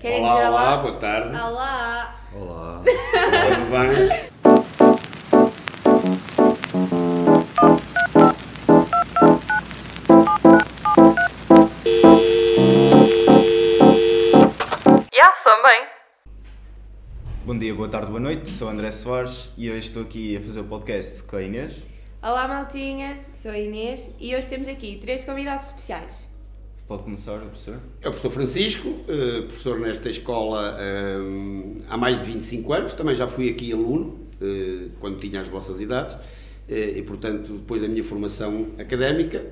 Querem olá, dizer olá, olá? boa tarde. Olá! Olá. Tudo bem? Já, são bem. Bom dia, boa tarde, boa noite. Sou André Soares e hoje estou aqui a fazer o podcast com a Inês. Olá, Maltinha! Sou a Inês e hoje temos aqui três convidados especiais. Pode começar, o professor? É o professor Francisco, eh, professor nesta escola eh, há mais de 25 anos, também já fui aqui aluno, eh, quando tinha as vossas idades, e portanto, depois da minha formação académica,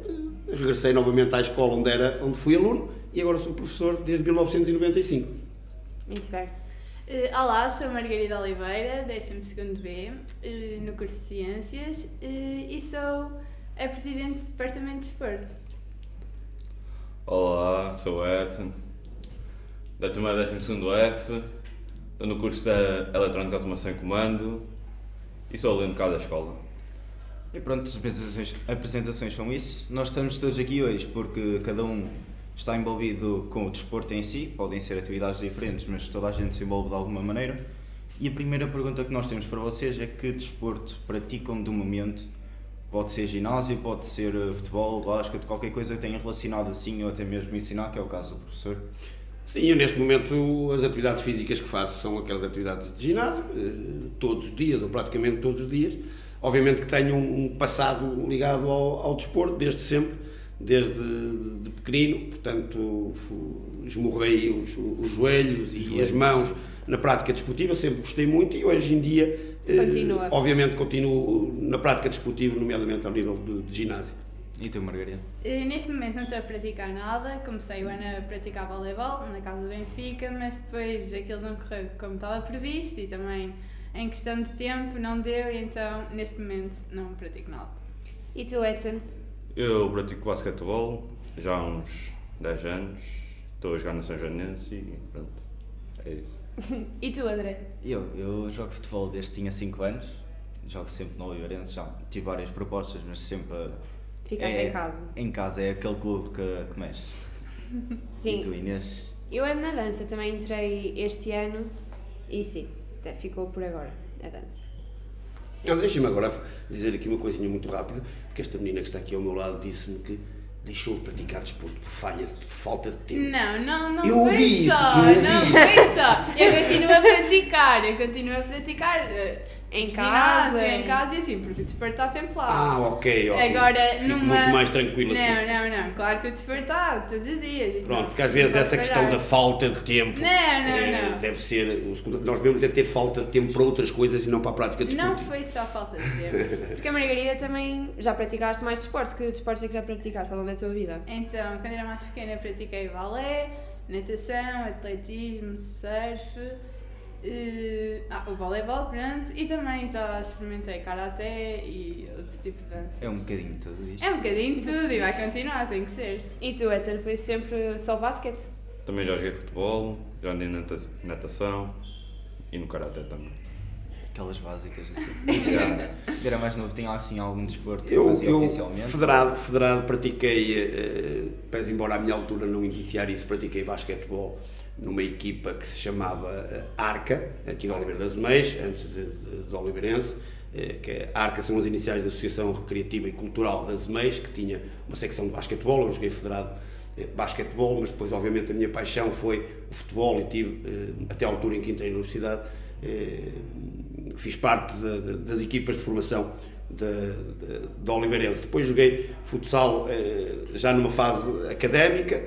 regressei novamente à escola onde, era, onde fui aluno, e agora sou professor desde 1995. Muito bem. Olá, sou Margarida Oliveira, 12º B, eh, no curso de Ciências, e sou a Presidente do Departamento de Desporto. Olá, sou o Edson, da turma 12F, estou no curso de Eletrónica Automação e Comando e sou aluno cá da escola. E pronto, as apresentações, apresentações são isso. Nós estamos todos aqui hoje porque cada um está envolvido com o desporto em si, podem ser atividades diferentes, mas toda a gente se envolve de alguma maneira. E a primeira pergunta que nós temos para vocês é que desporto praticam de momento? Pode ser ginásio, pode ser eh, futebol, basquete, qualquer coisa que tenha relacionado assim ou até mesmo ensinar, que é o caso do professor. Sim, eu neste momento as atividades físicas que faço são aquelas atividades de ginásio, eh, todos os dias, ou praticamente todos os dias. Obviamente que tenho um passado ligado ao, ao desporto, desde sempre, desde de pequenino, portanto esmorrei os, os joelhos e as mãos na prática desportiva, sempre gostei muito e hoje em dia, Continua. obviamente, continuo na prática desportiva, nomeadamente ao nível de, de ginásio. E tu, Margarida? Eh, neste momento não estou a praticar nada, comecei o ano a praticar voleibol na casa do Benfica, mas depois aquilo não correu como estava previsto e também em questão de tempo não deu, e então neste momento não pratico nada. E tu, Edson? Eu pratico basquetebol já há uns 10 anos, estou a jogar na São Joanense e pronto, é isso. E tu, André? Eu, eu jogo futebol desde que tinha 5 anos, jogo sempre no Oliveirense, já tive várias propostas, mas sempre Ficaste É. em casa. em casa, é aquele clube que, que mexe. Sim. E tu, Inês? Eu ando na dança, também entrei este ano e sim, até ficou por agora a dança. Deixa-me agora dizer aqui uma coisinha muito rápida, porque esta menina que está aqui ao meu lado disse-me que deixou de praticar desporto por falha, por falta de tempo. Não, não, não Eu ouvi isso, só, eu ouvi não isso. foi só. Eu continuo a praticar, eu continuo a praticar eh, Em casa, em em- casa e assim, porque o desporto está sempre lá. Ah, ok, ok. Agora, Fico numa... muito mais tranquilo não, assim. Não, não, claro que o desporto está todos os dias. então Pronto, porque às vezes não essa posso questão parar. da falta de tempo Não, não, eh, não. deve ser. Nós devemos é ter falta de tempo para outras coisas e não para a prática de Não desporto. foi só falta de tempo. Porque a Margarida também já praticaste mais desportos, que desportos é que já praticaste ao longo da tua vida? Então, quando era mais pequena, pratiquei balé, natação, atletismo, surf, eh, ah, o voleibol, pronto, e também já experimentei karaté e outro tipo de dança. É um bocadinho de tudo isto. É um bocadinho de tudo e vai continuar, tem que ser. E tu, Edson, foi sempre só basquete? Também já joguei futebol, já andei na nata- natação e no Karaté também. Aquelas básicas assim. Já, era mais novo, tinha assim algum desporto que Eu, fazia eu oficialmente? federado, federado, pratiquei, eh, pese embora à minha altura não iniciar isso, pratiquei basquetebol numa equipa que se chamava eh, Arca, aqui de Oliveira das Meias, antes de, de, de Oliveirense, eh, que é Arca são as iniciais da Associação Recreativa e Cultural das Meias, que tinha uma secção de basquetebol, eu joguei federado eh, basquetebol, mas depois obviamente a minha paixão foi o futebol e tive, até à altura em que entrei na universidade, fiz parte da- da- das equipas de formação da, da Oliveirense. Depois joguei futsal já numa fase académica,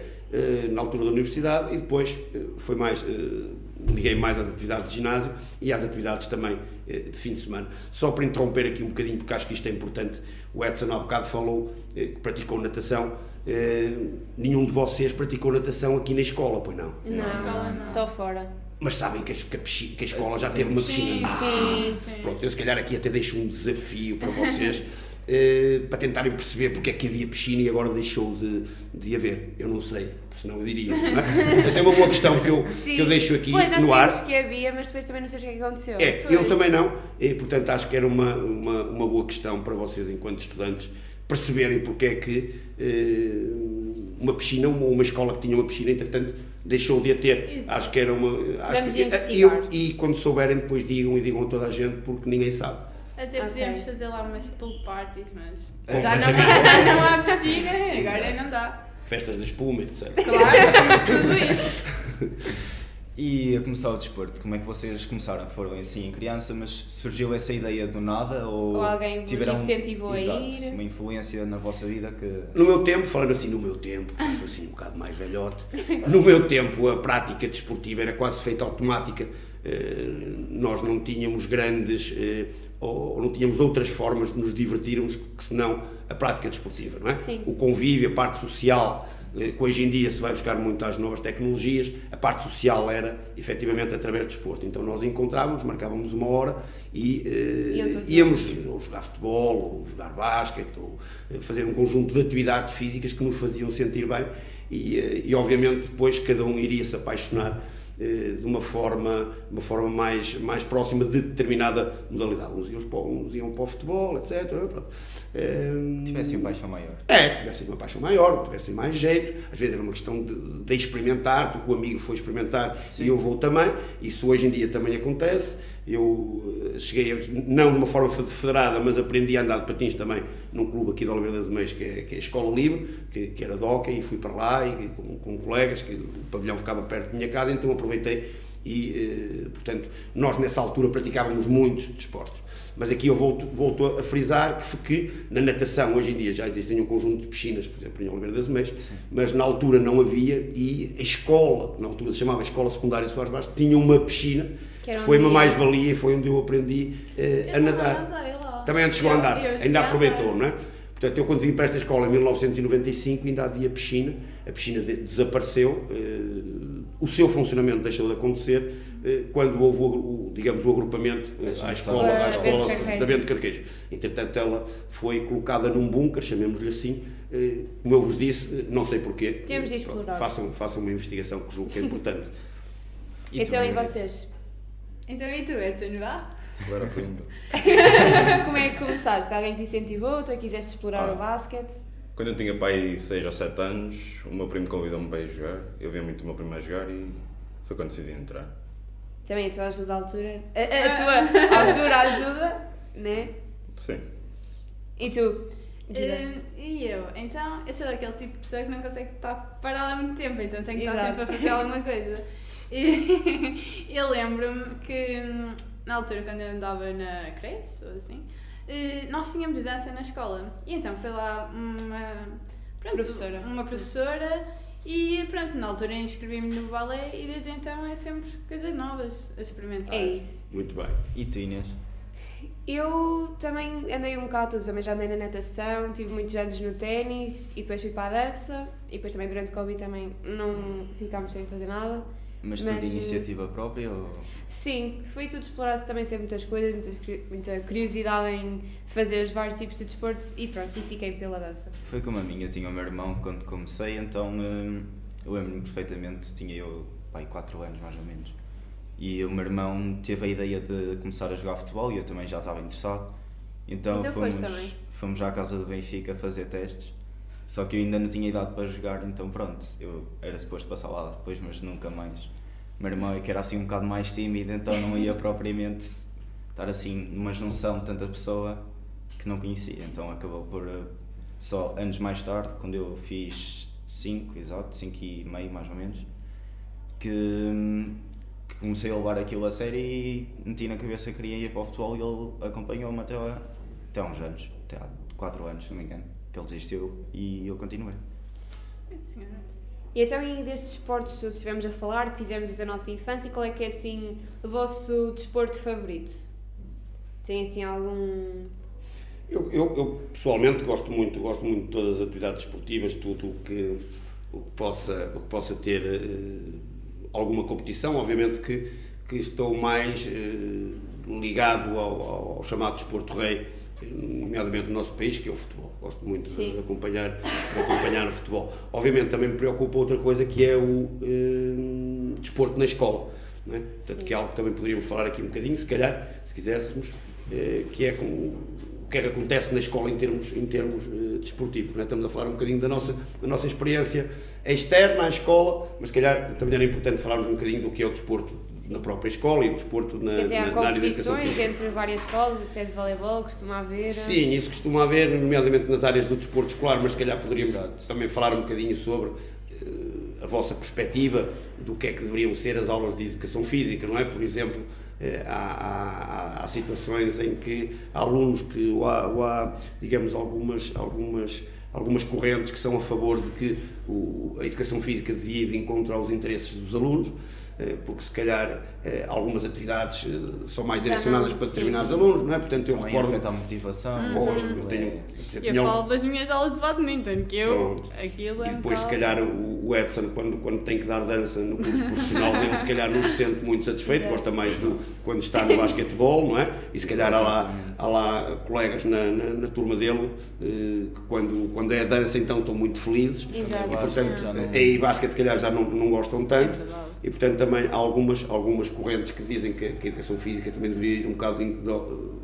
na altura da universidade, e depois eh, foi mais, eh, liguei mais às atividades de ginásio e às atividades também eh, de fim de semana. Só para interromper aqui um bocadinho, porque acho que isto é importante, o Edson há bocado falou eh, que praticou natação. Eh, nenhum de vocês praticou natação aqui na escola, pois não? Não, escola não. só fora. Mas sabem que, a, que a escola já teve uma piscina. Sim, Ah, sim, sim. Pronto, eu se calhar aqui até deixo um desafio para vocês eh, para tentarem perceber porque é que havia piscina e agora deixou de, de haver. Eu não sei, senão eu diria. Não é? Portanto, é uma boa questão que eu, que eu deixo aqui pois, nós no ar. que havia, mas depois também não sei o que é aconteceu. É, Pois. eu também não, e portanto acho que era uma, uma, uma boa questão para vocês, enquanto estudantes, perceberem porque é que eh, uma piscina, uma, uma escola que tinha uma piscina, entretanto deixou de a ter. Exato. Acho que era uma. Acho Vamos que, investigar. eu, e quando souberem, depois digam e digam a toda a gente, porque ninguém sabe. Até podíamos fazer lá umas pool parties, mas É. já não, já não há piscina, agora não dá. Festas de espuma, etc. Claro, tudo isso. E a começar o desporto, como é que vocês começaram? Foram assim em criança, mas surgiu essa ideia do nada? Ou, Ou alguém vos tiveram incentivou a Exato, ir? uma influência na vossa vida que. No meu tempo, falando assim no meu tempo, já sou assim um bocado mais velhote, no meu tempo a prática desportiva era quase feita automática. Eh, Nós não tínhamos grandes, eh, ou não tínhamos outras formas de nos divertirmos que senão a prática desportiva, não é? Sim. O convívio, a parte social, eh, que hoje em dia se vai buscar muito às novas tecnologias, a parte social era efetivamente através do desporto. Então nós encontrávamos, marcávamos uma hora e eh, íamos ou jogar futebol, ou jogar basquete, ou fazer um conjunto de atividades físicas que nos faziam sentir bem e, e obviamente depois cada um iria se apaixonar de uma forma, uma forma mais, mais próxima de determinada modalidade. Uns iam para, uns iam para o futebol, etc. Eh, tivessem uma paixão maior. é, tivessem uma paixão maior, tivessem mais jeito. Às vezes era uma questão de, de experimentar, porque o amigo foi experimentar Sim. e eu vou também. Isso hoje em dia também acontece. Eu eh, cheguei, a- não de uma forma fe- federada, mas aprendi a andar de patins também num clube aqui de Oliveira das Meias, que é, que é a Escola Livre, que, que era hóquei, e fui para lá e, com, com colegas, que o pavilhão ficava perto da minha casa, então aproveitei e, eh, portanto, nós nessa altura praticávamos muitos desportos. Mas aqui eu volto, volto a frisar que, que na natação, hoje em dia, já existem um conjunto de piscinas, por exemplo, em Oliveira das Meias, mas na altura não havia e a escola, na altura se chamava Escola Secundária Soares Bastos, tinha uma piscina, foi uma ia. mais-valia e foi onde eu aprendi eh, Eu a nadar. andei lá. Também antes chegou a andar, eu ainda aproveitou, não é? Portanto, eu quando vim para esta escola em 1995 ainda havia piscina, a piscina de- desapareceu, eh, o seu funcionamento deixou de acontecer eh, quando houve, o, o, digamos, o agrupamento à escola, à Bento escola da Bento Carquejo. Entretanto, ela foi colocada num bunker, chamemos-lhe assim, como eu vos disse, não sei porquê. Temos de explorar. Façam, façam uma investigação que julgo que é importante. E então, e vocês? Então e tu, Edson, vá? Agora a pergunta. Como é que começaste? Alguém te incentivou? Tu quiseste explorar Ah. o basquete? Quando eu tinha pai 6 ou 7 anos, o meu primo convidou-me para ir jogar. Eu via muito o meu primo a jogar e foi quando decidi entrar. Também a tua ajuda à altura. A, a- a tua altura ajuda, né? Sim. E tu? Hum, e eu? Então, eu sou aquele tipo de pessoa que não consegue estar parada há muito tempo, então tenho que estar Exato. sempre a fazer alguma coisa. E eu lembro-me que hum, na altura, quando eu andava na creche, ou assim, eh, nós tínhamos dança na escola. E então foi lá uma pronto, Professora. Uma professora e pronto, na altura inscrevi-me no balé e desde então é sempre coisas novas a experimentar. É isso. Muito bem. E tu, Inês? Eu também andei um bocado tudo, também já andei na natação, tive muitos anos no ténis e depois fui para a dança e depois também durante o Covid também não ficámos sem fazer nada. Mas Mas, de eh, iniciativa própria ou... Sim, fui tudo explorar também sempre muitas coisas, muitas cu- muita curiosidade em fazer os vários tipos de desporto e pronto, e fiquei pela dança. Foi como a minha, eu tinha o meu irmão quando comecei, então hum, eu lembro-me perfeitamente, tinha eu pai 4 anos mais ou menos. E o meu irmão teve a ideia de começar a jogar futebol e eu também já estava interessado. Então, Então fomos, fomos à casa do Benfica fazer testes. Só que eu ainda não tinha idade para jogar, então pronto, eu era suposto passar lá depois, mas nunca mais. Meu irmão é que era assim um bocado mais tímido, então não ia propriamente estar assim numa junção de tanta pessoa que não conhecia. Então acabou por eh, só anos mais tarde, quando eu fiz 5, exato, 5 e meio mais ou menos, que, que comecei a levar aquilo a sério e meti na cabeça que queria ir para o futebol e ele acompanhou-me até, até há uns anos, até há 4 anos, se não me engano, que ele desistiu e eu continuei. E então, e destes esportes que estivemos a falar, que fizemos desde a nossa infância, qual é que é assim o vosso desporto favorito? Tem assim algum. Eu, eu, eu, pessoalmente gosto muito, gosto muito de todas as atividades esportivas, tudo o que, o que, possa, o que possa ter eh, alguma competição. Obviamente que, que estou mais eh, ligado ao, ao, ao chamado desporto rei, nomeadamente no nosso país, que é o futebol. Gosto muito de, acompanhar, de acompanhar o futebol. Obviamente também me preocupa outra coisa que é o eh, desporto na escola. Não é? Portanto, Sim. que é algo que também poderíamos falar aqui um bocadinho, se calhar, se quiséssemos, eh, que é com que é que acontece na escola em termos, em termos uh, desportivos. Não é? Estamos a falar um bocadinho da nossa, da nossa experiência externa à escola, mas se calhar também era importante falarmos um bocadinho do que é o desporto na própria escola e o desporto na, Quer dizer, há na, na área da educação competições física. entre várias escolas, até de voleibol, costuma haver. Sim, isso costuma haver, nomeadamente nas áreas do desporto escolar, mas se calhar poderíamos Exato. também falar um bocadinho sobre eh, a vossa perspectiva do que é que deveriam ser as aulas de educação física, não é? Por exemplo, eh, há, há- há- situações em que há alunos que, ou há, ou há, digamos, algumas, algumas, algumas correntes que são a favor de que o- a educação física devia ir de encontro aos interesses dos alunos, eh, porque se calhar eh, algumas atividades eh, são mais direcionadas para determinados sim. alunos, não é? Portanto, eu Também recordo a motivação. Lógico, eu tenho. É. por exemplo, Eu um- falo das minhas aulas de badminton, que eu, aquilo é E um depois, se calhar, o Edson, quando, quando tem que dar dança no curso profissional dele, se calhar não se sente muito satisfeito, gosta mais do quando está no basquetebol, não é? E se calhar há lá, há lá colegas na, na, na turma dele eh, que, quando, quando é dança, então estão muito felizes. Exato. E, portanto, aí basquete, se calhar, já não, não gostam tanto. É. E, portanto, também há algumas, algumas correntes que dizem que, que a educação física também deveria ir um bocado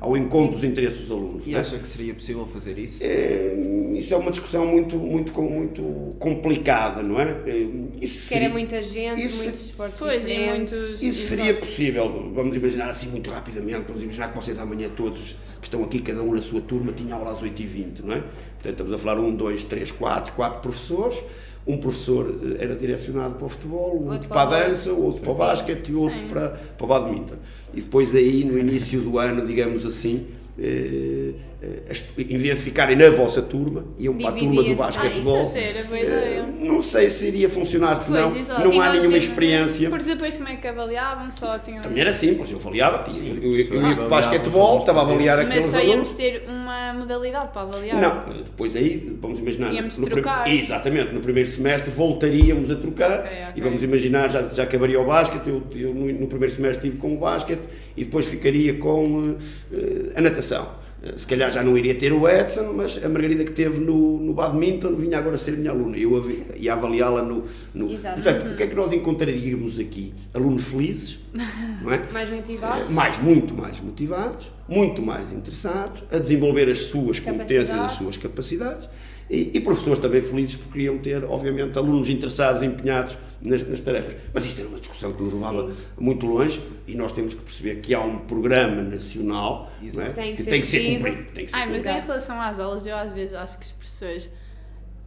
ao encontro dos interesses dos alunos. E não é? acha que seria possível fazer isso? É, isso é uma discussão muito, muito, muito complicada, não é? É, Isso Que era seria, muita gente, isso- muitos esportes Pois, e diferentes. muitos- isso seria possível. Vamos imaginar assim muito rapidamente, vamos imaginar que vocês amanhã todos que estão aqui, cada um na sua turma, tinham aula às 8h20, não é? Portanto, estamos a falar um, dois, três, quatro, quatro professores. Um professor eh, era direcionado para o futebol, outro Outro para a para dança, outro para o basquete e outro Sim. para, para o badminton. E depois aí, no início do ano, digamos assim, eh, eh, as- em vez de ficarem na vossa turma, iam para a turma do. Ah, basquetebol. a ser, boa Eh, ideia. Não sei se iria funcionar, se não, exato. não Sim, há nenhuma experiência. Porque depois como é que avaliavam? Só tinham... Também era simples, eu avaliava, tinha- Sim, eu, eu, ia para o avaliava basquetebol, estava a avaliar Mas aqueles só íamos ter uma modalidade para avaliar. Não, depois aí, vamos imaginar. Tínhamos de no prim- trocar. Exatamente, no primeiro semestre voltaríamos a trocar Ok, ok. e vamos imaginar, já, já acabaria o basquete, eu, eu no, no primeiro semestre estive com o basquete e depois ficaria com eh, a natação. Eh, Se calhar já não iria ter o Edson, mas a Margarida que teve no, no badminton vinha agora ser minha aluna. Eu ia avaliá-la no. no... Exato. Portanto, o que é que nós encontraríamos aqui? Alunos felizes, não é? Mais motivados. mais, muito mais motivados, muito mais interessados, a desenvolver as suas competências, as suas capacidades e, e professores também felizes porque queriam ter, obviamente, alunos interessados, empenhados nas, nas tarefas. Mas isto era uma discussão que nos levava Sim. muito longe e nós temos que perceber que há um programa nacional não é? Tem que que tem que ser cumprido. Tem que ser Ai, mas cumprido. em relação às aulas, eu às vezes acho que os professores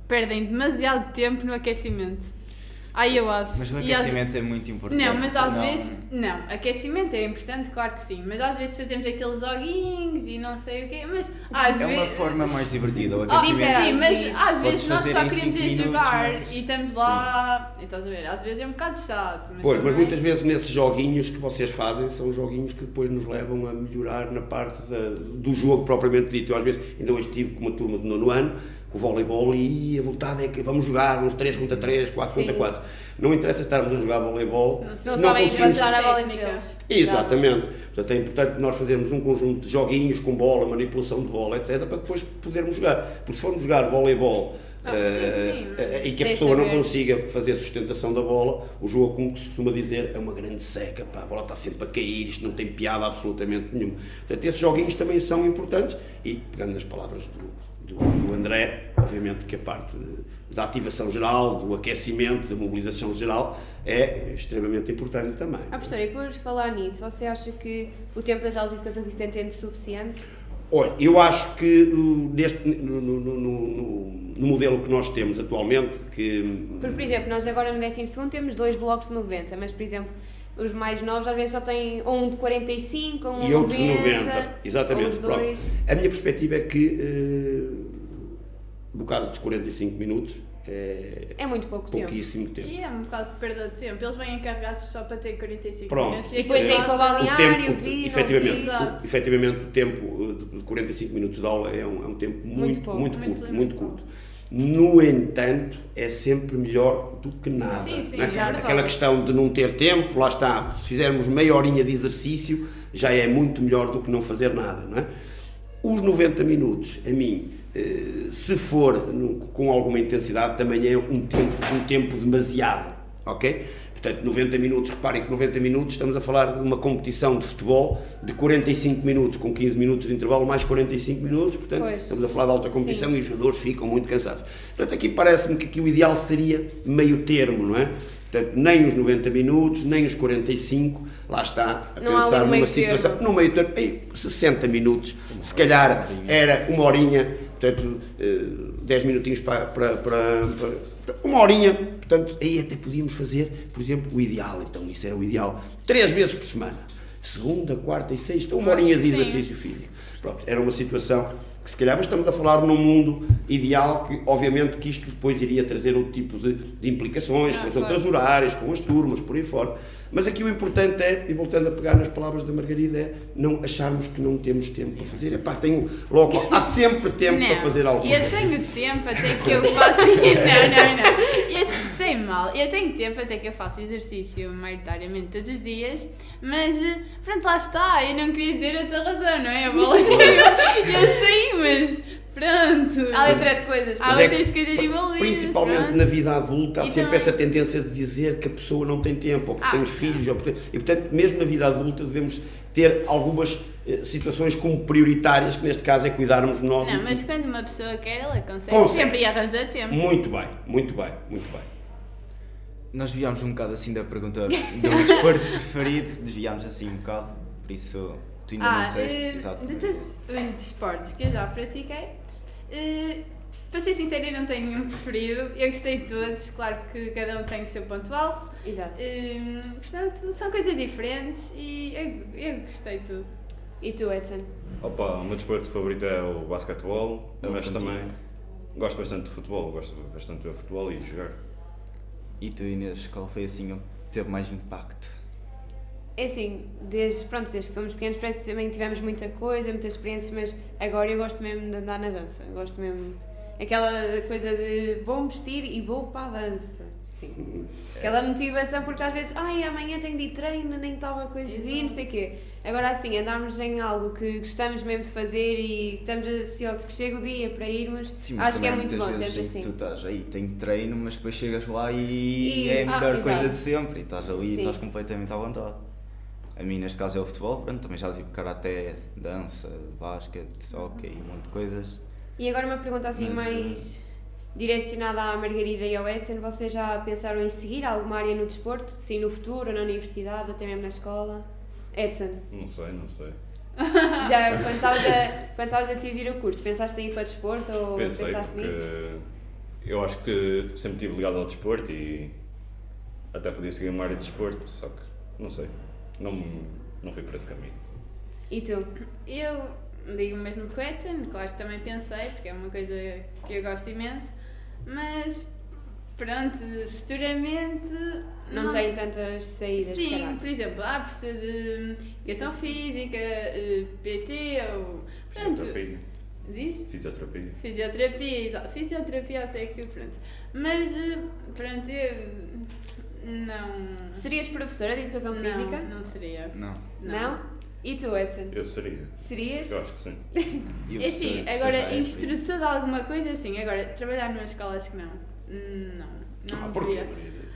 perdem demasiado tempo no aquecimento. Ai, eu acho. Mas o às- aquecimento é muito importante. Não, mas às senão- vezes. Não, aquecimento é importante, claro que sim. Mas às vezes fazemos aqueles joguinhos e não sei o quê. Mas às É vezes. uma forma mais divertida. O Oh, aquecimento. sim, mas Sim. às vezes nós só em queremos ir minutos, jogar mas- e estamos lá. E estás a ver? Às vezes é um bocado chato. Mas Pois, mas também- muitas vezes nesses joguinhos que vocês fazem são joguinhos que depois nos levam a melhorar na parte da- do jogo propriamente dito. Eu às vezes ainda hoje estive com uma turma de nono ano, com o voleibol, e a vontade é que vamos jogar uns 3 contra 3, 4 Sim. contra 4. Não interessa estarmos a jogar voleibol Se se não não sabem conseguimos... passar a bola entre eles. Exatamente. Portanto, é importante nós fazermos um conjunto de joguinhos com bola, manipulação de bola, etc., para depois podermos jogar. Porque se formos jogar voleibol Ah, eh, sim, sim, eh, mas e que a pessoa não saber. consiga fazer a sustentação da bola, o jogo, como se costuma dizer, é uma grande seca. Pá, a bola está sempre a cair, isto não tem piada absolutamente nenhuma. Portanto, esses joguinhos também são importantes e, pegando nas palavras do, do, do André, obviamente que a parte da ativação geral, do aquecimento, da mobilização geral é extremamente importante também. Ah, professora, e por falar nisso, você acha que o tempo das aulas de educação física tem tempo suficiente? Olha, eu acho que uh, neste, no, no- no- no- no modelo que nós temos atualmente, que Porque, por exemplo, nós agora no 12 temos dois blocos de 90, mas, por exemplo, os mais novos às vezes só têm um de 45, um e de outros de 90, 90, exatamente. dois. A minha perspectiva é que, uh, no caso dos 45 minutos, é É muito pouco tempo. pouquíssimo tempo. E é um bocado de perda de tempo. Eles vêm encarregados só para ter 45 Pronto. minutos. E depois aquilo aí para o balneário. o Balneário, tempo, vi, não efetivamente, o, efetivamente, o tempo uh, de de 45 minutos de aula é um, é um tempo muito, muito, pouco, muito muito curto, muito curto. No entanto, é sempre melhor do que nada. Sim, sim, é? Aquela questão de não ter tempo, lá está, se fizermos meia horinha de exercício, já é muito melhor do que não fazer nada, não é? Os 90 minutos, a mim, eh, se for com alguma intensidade, também é um tempo, um tempo demasiado, ok? Portanto, 90 minutos, reparem que 90 minutos estamos a falar de uma competição de futebol de 45 minutos, com 15 minutos de intervalo, mais 45 minutos, portanto, Pois, estamos a falar de alta competição sim. e os jogadores ficam muito cansados. Portanto, aqui parece-me que aqui o ideal seria meio termo, não é? Portanto, nem os 90 minutos, nem os 45, lá está a Não pensar um numa situação, termo. no meio termo, ei, 60 minutos, se calhar era uma horinha, portanto, eh, 10 minutinhos para, para, para, para- uma horinha, portanto, aí até podíamos fazer, por exemplo, o ideal, então isso era o ideal, três vezes por semana, segunda, quarta e sexta, uma horinha de exercício físico. Pronto, era uma situação que se calhar, mas estamos a falar num mundo ideal que, obviamente, que isto depois iria trazer outro tipo de, de implicações, Ah, com os claro. outros horários, com as turmas, por aí fora. Mas aqui o importante é, e voltando a pegar nas palavras da Margarida, é não acharmos que não temos tempo para fazer. Epá, tenho logo, há sempre tempo não, para fazer alguma Eu tenho tempo até que eu faça. não, não, não. Eu expressei mal. Eu tenho tempo até que eu faça exercício maioritariamente todos os dias, mas eh, pronto, lá está. Eu não queria dizer outra razão, não é? Eu, vou- eu, eu sei, mas pronto. Há outras coisas. Há é outras que, coisas envolvidas. Principalmente pronto. na vida adulta, há E sempre também- essa tendência de dizer que a pessoa não tem tempo, ou porque Ah, tem os filhos, ou porque... e portanto, mesmo na vida adulta, devemos ter algumas eh, situações como prioritárias, que neste caso é cuidarmos de nós. Não, mas quando uma pessoa quer, ela consegue, Consegue. sempre e arranja tempo. Muito bem, muito bem, muito bem. Nós desviámos um bocado assim da pergunta do desporto preferido, desviámos assim um bocado, por isso tu ainda não Ah, disseste. eh, exato. de todos os desportos que eu já pratiquei, eh, para ser sincera, eu não tenho nenhum preferido. Eu gostei de todos, claro que cada um tem o seu ponto alto. Exato. Eh, portanto, são coisas diferentes e eu, eu gostei de tudo. E tu, Edson? Opa, o meu desporto favorito é o basquetebol, Não, mas também gosto bastante de futebol, gosto bastante de ver futebol e jogar. E tu Inês, qual foi assim o que teve mais impacto? É assim, desde, pronto, desde que somos pequenos parece que também tivemos muita coisa, muita experiência, mas agora eu gosto mesmo de andar na dança. Gosto mesmo. Aquela coisa de vou-me vestir e vou para a dança. Sim. Aquela motivação, porque às vezes, ai, amanhã tenho de ir treino, nem de ir, não sei o quê. Agora assim, andarmos em algo que gostamos mesmo de fazer e estamos ansiosos que chegue o dia para irmos, Sim, acho que é muito bom, que assim. Tu estás aí, tenho treino, mas depois chegas lá e, E- é a ah, melhor coisa exato. de sempre e estás ali e Sim. estás completamente à vontade. A mim, neste caso, é o futebol, pronto, também já tive karaté, dança, basquete, hockey, um monte de coisas. E agora uma pergunta assim Mas, eh, mais direcionada à Margarida e ao Edson. Vocês já pensaram em seguir alguma área no desporto? Sim, no futuro, na universidade, até mesmo na escola? Edson, Não sei, não sei. já quando estavas a, quando estavas a decidir o curso, pensaste em ir para desporto ou Pensei pensaste nisso? eu acho que sempre estive ligado ao desporto e até podia seguir uma área de desporto, só que não sei, não, não fui por esse caminho. E tu? Eu digo mesmo com o Edson, claro que também pensei, porque é uma coisa que eu gosto imenso, mas pronto, futuramente. Não, tem sei. tantas saídas, Sim, por exemplo, há professor de educação física, eh, PT ou. Pronto, Fisioterapia. diz? Fisioterapia. Fisioterapia, exato. Fisioterapia até que, pronto. Mas, eh, pronto, eu. Não. Serias professora de educação não, física? Não seria. Não. Não? E tu, Edson? Eu seria. Serias? Eu acho que sim. E É assim, professor já agora, instrutor de alguma coisa, sim. Agora, trabalhar numa escola, acho que não. Não. Não Ah, porquê?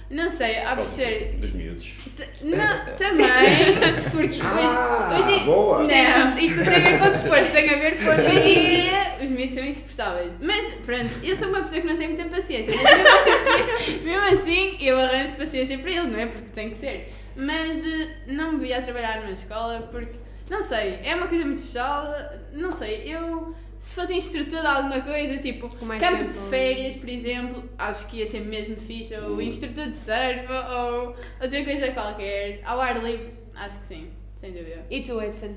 Não sei, há por ser. Dos miúdos. T- Não, também. Porque. Ah, hoje, hoje, boa. Não. Isto, isto não tem a ver com desporto, tem a ver com Hoje em dia, os miúdos são insuportáveis. Mas, pronto, eu sou uma pessoa que não tem muita paciência. Mas mesmo assim, mesmo assim, eu arranjo paciência para eles, não é? Porque tem que ser. Mas eh, não me via a trabalhar numa escola porque, não sei, é uma coisa muito fechada. Não sei, eu. Se fosse instrutor de alguma coisa, tipo Com mais campo tempo. de férias, por exemplo, acho que ia ser mesmo fixe. Ou instrutor de surf, ou outra coisa qualquer. Ao ar livre, acho que sim, sem dúvida. E tu, Edson?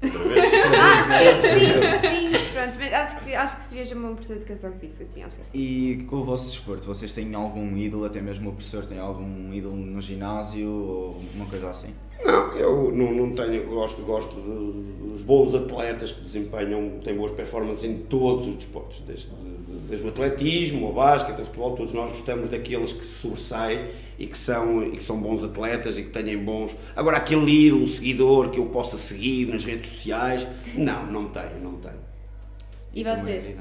Outra vez. Ah, sim, sim, sim. Pronto, mas acho que, acho que serias um bom professor de educação física, sim, acho que sim. E com o vosso desporto, vocês têm algum ídolo, até mesmo o professor tem algum ídolo no ginásio ou uma coisa assim? Não, eu não, não tenho, gosto, gosto dos bons atletas que desempenham, têm boas performances em todos os desportos, desde, desde o atletismo, ao basquete, ao futebol, todos nós gostamos daqueles que se sobressaem e que são, e que são bons atletas e que tenham bons. Agora, aquele ídolo, seguidor que eu possa seguir nas redes sociais, não, não tenho, não tenho. E tu, vocês?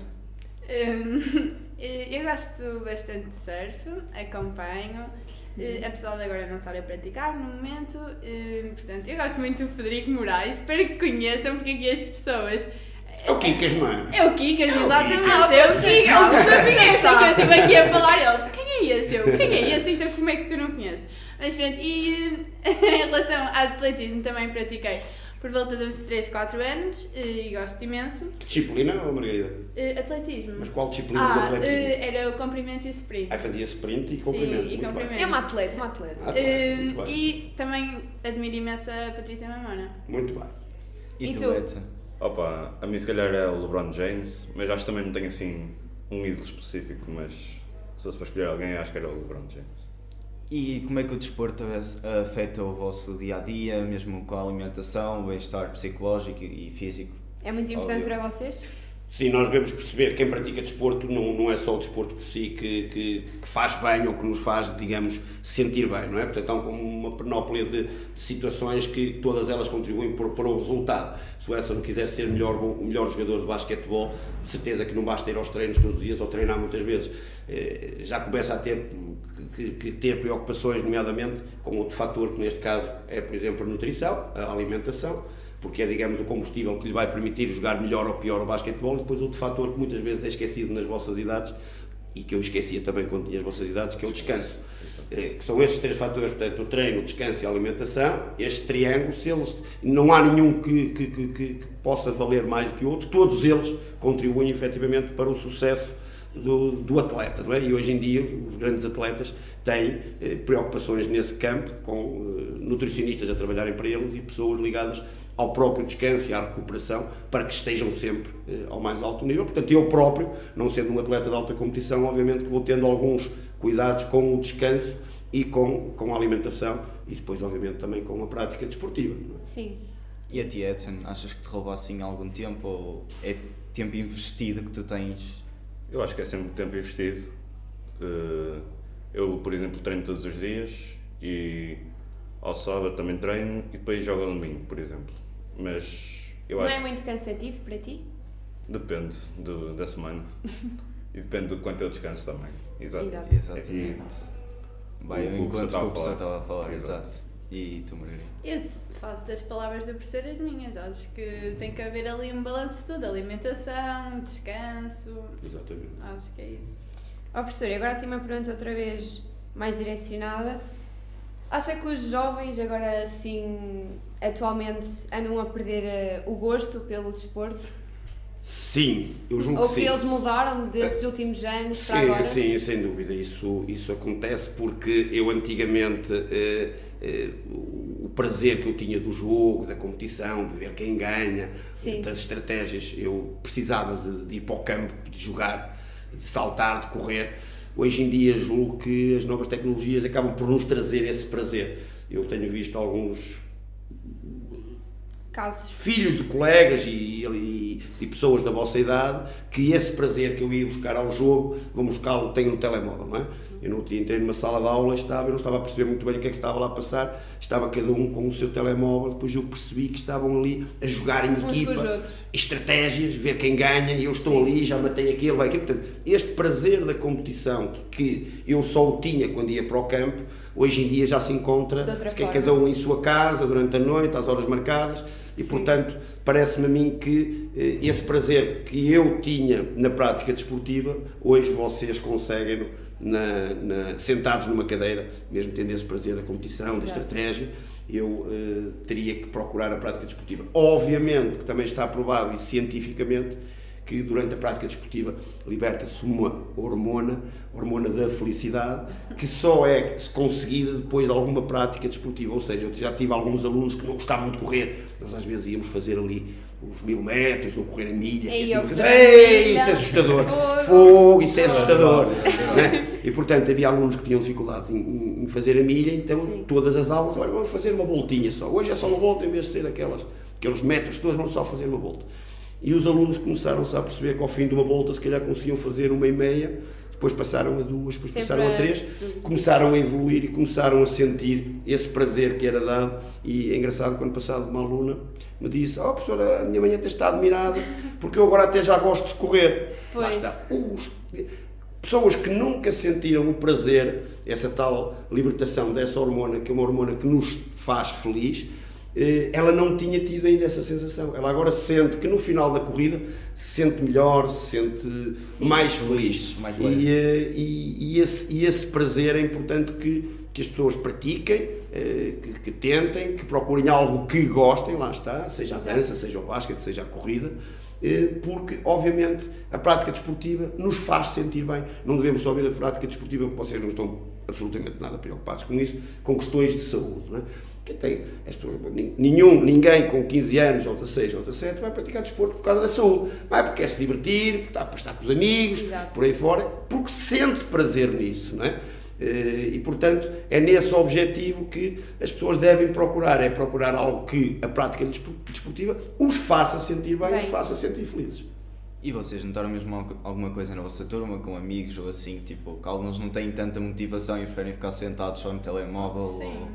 Hum, eu gosto bastante de surf, acompanho. Eh, apesar de agora não estar a praticar no momento. eh, portanto, eu gosto muito do Frederico Moraes, espero que conheçam, porque aqui as pessoas. É o Kikas, mano. É o Kikas, exatamente. Kikas. É o Kikas. Ah, O pessoa você conhece, sabe. que eu estive aqui a falar. Ele, quem é esse? Eu, quem é esse? Então, como é que tu não conheces? Mas pronto, e eh, em relação ao atletismo, também pratiquei por volta de uns 3, 4 anos eh, e gosto imenso. Que disciplina, oh, Margarida? Eh, atletismo. Mas qual disciplina do Ah, atletismo? eh, era o comprimento e o sprint. Aí fazia sprint e Sim, comprimento. e muito bem. comprimento. É uma atleta, uma atleta. Ah, muito bem. e também admiro imenso a Patrícia Mamona. Muito bem. E, E tu, tu? Edson? Opa, a mim se calhar é o LeBron James, mas acho que também não tenho assim um ídolo específico, mas se fosse para escolher alguém, acho que era o LeBron James. E como é que o desporto afeta o vosso dia a dia, mesmo com a alimentação, o bem-estar psicológico e físico? É muito importante Óbvio. para vocês? Sim, nós devemos perceber que quem pratica desporto não, não é só o desporto por si que, que, que faz bem ou que nos faz, digamos, sentir bem, não é? Portanto, há como uma panóplia de, de situações que todas elas contribuem para, para o resultado. Se o Edson quiser ser melhor, o melhor jogador de basquetebol, de certeza que não basta ir aos treinos todos os dias ou treinar muitas vezes. Eh, Já começa a ter que, que ter preocupações, nomeadamente com outro fator, que neste caso é, por exemplo, a nutrição, a alimentação, porque é, digamos, o combustível que lhe vai permitir jogar melhor ou pior o basquetebol, e depois outro fator que muitas vezes é esquecido nas vossas idades, e que eu esquecia também quando tinha as vossas idades, que é o descanso. Eh, Que são estes três fatores, portanto, o treino, o descanso e a alimentação, este triângulo, se eles, não há nenhum que, que, que, que- que possa valer mais do que o outro, todos eles contribuem efetivamente para o sucesso do, do atleta, não é? E hoje em dia os, grandes atletas têm eh, preocupações nesse campo, com eh, nutricionistas a trabalharem para eles e pessoas ligadas ao próprio descanso e à recuperação para que estejam sempre eh, ao mais alto nível. Portanto, eu próprio, não sendo um atleta de alta competição, obviamente que vou tendo alguns cuidados com o descanso e com, com a alimentação e depois, obviamente, também com a prática desportiva. não é? Sim. E a ti, Edson, achas que te rouba assim algum tempo ou é tempo investido que tu tens? Eu acho que é sempre tempo investido. Eh, Eu, por exemplo, treino todos os dias e ao sábado também treino e depois jogo ao domingo, por exemplo. Mas eu não acho é muito cansativo para ti? Depende do, da semana. e depende do quanto eu descanso também. Exato. Exato. Exatamente. Vai, o- o estava o estava a falar, Exato. exato. E tu, Margarida? Eu faço das palavras do professor as minhas. Acho que tem que haver ali um balanço de tudo: alimentação, descanso. Exatamente. Acho que é isso. Ó professor, e agora assim uma pergunta outra vez mais direcionada. Acha que os jovens agora assim atualmente andam a perder eh, o gosto pelo desporto? Sim, eu julgo Ou que que sim. eles mudaram desses últimos anos para Sim, agora? sim, sem dúvida. Isso, isso acontece porque eu antigamente eh, eh, o prazer que eu tinha do jogo, da competição, de ver quem ganha, Sim. das estratégias, eu precisava de, de ir para o campo, de jogar, de saltar, de correr. Hoje em dia julgo que as novas tecnologias acabam por nos trazer esse prazer. Eu tenho visto alguns Casos. filhos de colegas e, e- e pessoas da vossa idade que esse prazer que eu ia buscar ao jogo, vou buscá-lo, tenho no telemóvel, não é? Eu não tinha, entrei numa sala de aula, estava, eu não estava a perceber muito bem o que é que estava lá a passar, estava cada um com o seu telemóvel, depois eu percebi que estavam ali a jogar em Uns equipa, estratégias, ver quem ganha, e eu estou ali, já matei aquele, vai aquele. Portanto, este prazer da competição que eu só o tinha quando ia para o campo, hoje em dia já se encontra, se forma. cada um em sua casa, durante a noite, às horas marcadas, e Sim. portanto parece-me a mim que eh, esse prazer que eu tinha na prática desportiva, hoje vocês conseguem na, na- sentados numa cadeira, mesmo tendo esse prazer da competição, da estratégia, eu eh, teria que procurar a prática desportiva. Obviamente que também está provado e cientificamente que durante a prática desportiva liberta-se uma hormona, hormona da felicidade, que só é conseguida depois de alguma prática desportiva. Ou seja, eu já tive alguns alunos que não gostavam de correr, mas às vezes íamos fazer ali os mil metros ou correr a milha. Ei, é eu assim, a Ei, isso é assustador. Fogo. Fogo, isso é assustador. né? E portanto havia alunos que tinham dificuldades em, em- em fazer a milha, então Sim. todas as aulas, olha, vamos fazer uma voltinha só. Hoje é só uma volta em vez de ser aquelas, aqueles metros todos, vamos só fazer uma volta. E os alunos começaram-se a perceber que ao fim de uma volta se calhar conseguiam fazer uma e meia, depois passaram a duas, depois Sempre passaram a três, começaram a evoluir e começaram a sentir esse prazer que era dado. E é engraçado quando passado uma aluna me disse, oh professora, a minha manhã está admirada, porque eu agora até já gosto de correr. Lá Pois. está. Os- Pessoas que nunca sentiram o prazer, essa tal libertação dessa hormona, que é uma hormona que nos faz feliz, ela não tinha tido ainda essa sensação. Ela agora sente que no final da corrida se sente melhor, se sente mais feliz. mais e, eh, e, e esse, e esse prazer é importante que, que as pessoas pratiquem, eh, que, que tentem, que procurem algo que gostem, lá está, seja a dança, seja o basquete, seja a corrida, eh, porque, obviamente, a prática desportiva nos faz sentir bem. Não devemos só ver a prática desportiva, porque vocês não estão absolutamente nada preocupados com isso, com questões de saúde. Não é? Quem tem, as pessoas, nenhum, ninguém com 15 anos, ou 16, ou 17, vai praticar desporto por causa da saúde. Vai porque quer se divertir, porque está para estar com os amigos, Exato. por aí fora, porque sente prazer nisso, não é? Eh, E, portanto, é nesse objetivo que as pessoas devem procurar, é procurar algo que a prática despo- desportiva os faça sentir bem, Bem. os faça sentir felizes. E vocês notaram mesmo algu- alguma coisa na vossa turma, com amigos ou assim, tipo, que alguns não têm tanta motivação e preferem ficar sentados só no telemóvel? Sim. Ou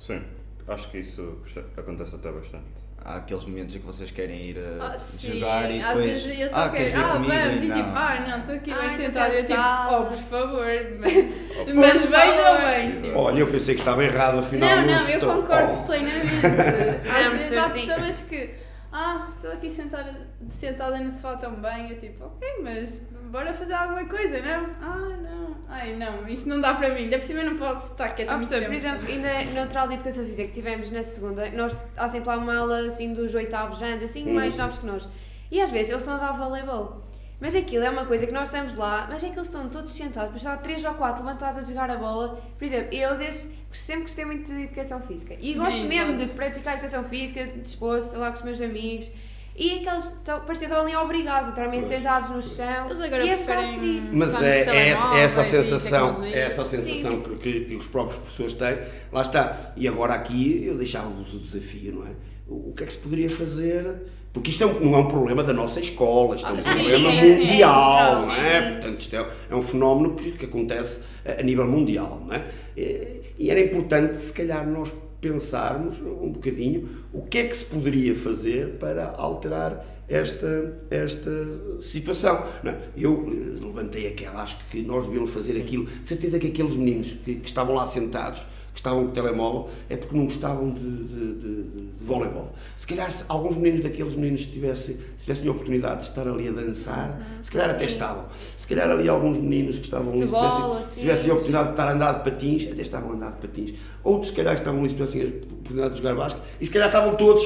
Sim, acho que isso acontece até bastante. há aqueles momentos em que vocês querem ir a Ah, sim, jogar e às depois. vezes eu só ah, quero, ah, comigo? vamos, e não. tipo, ah, não, estou aqui bem tô sentada, eu tipo, oh, por favor, mas, Por mas favor. vejam bem, tipo, Olha, eu pensei que estava errado, afinal Não, não, eu estou. concordo Oh. plenamente. Não, Às vezes há assim- pessoas que, ah, estou aqui sentada, sentada no sofá tão bem, eu tipo, ok, mas bora fazer alguma coisa, não? Ah, não, ai não, isso não dá para mim, ainda por cima eu não posso estar quieta Ah, muito professor, tempo. por exemplo, ainda no Neutral de Educação Física que tivemos na segunda, nós, há sempre lá uma aula assim dos oitavos anos, assim, Uhum. mais novos que nós. E às vezes eles estão a dar voleibol. Mas aquilo é uma coisa que nós estamos lá, mas é que eles estão todos sentados, depois há três ou quatro levantados a jogar a bola. Por exemplo, eu desde, sempre gostei muito de educação física. E gosto Sim, mesmo de praticar educação física, disposto, lá com os meus amigos. E aqueles tão- pareciam que estavam ali obrigados, literalmente Pois, sentados no chão. Eles agora e é ficar preferem- triste. Mas Usando é, os é essa, é essa e sensação, é essa sensação Sim. que, que- que os próprios professores têm. Lá está. E agora aqui eu deixava-vos o desafio, não é? O, o que é que se poderia fazer? Porque isto é um- não é um problema da nossa escola, isto é um Sim, problema sim, mundial, sim, não é? Portanto, isto é, é um fenómeno que, que acontece a, a nível mundial, não é? E, e era importante, se calhar, nós pensarmos um bocadinho o que é que se poderia fazer para alterar esta, esta situação. Não é? Eu eh, levantei aquela, acho que nós devíamos fazer aquilo. De certeza que aqueles meninos que, que estavam lá sentados, que estavam com o telemóvel, é porque não gostavam de, de, de, de voleibol. Se calhar se alguns meninos daqueles meninos tivessem, se tivessem a oportunidade de estar ali a dançar, se calhar até Sim. estavam. Se calhar ali alguns meninos que estavam ali, se Futebol, tivessem, se assim, tivessem a oportunidade de estar a andar de patins, até estavam a andar de patins. Outros, se calhar, que estavam ali, se tivessem a oportunidade de jogar basquete, e se calhar estavam todos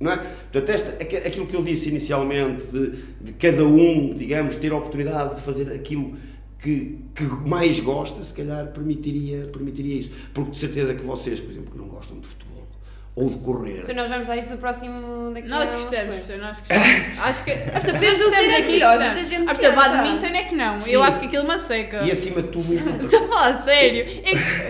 não é? Portanto, esta, aqu- aquilo que eu disse inicialmente, de, de cada um, digamos, ter a oportunidade de fazer aquilo que, que mais gosta, se calhar permitiria, permitiria isso. Porque de certeza que vocês, por exemplo, que não gostam de futebol ou de correr, Então nós vamos a isso no próximo daqui a Nós gostamos, professor, nós gostamos. Acho que. podemos Todos ser estamos as aqui, a gente tenta. badminton é que não. Sim. Eu acho que aquilo me seca. e acima de tudo, Estou a falar sério.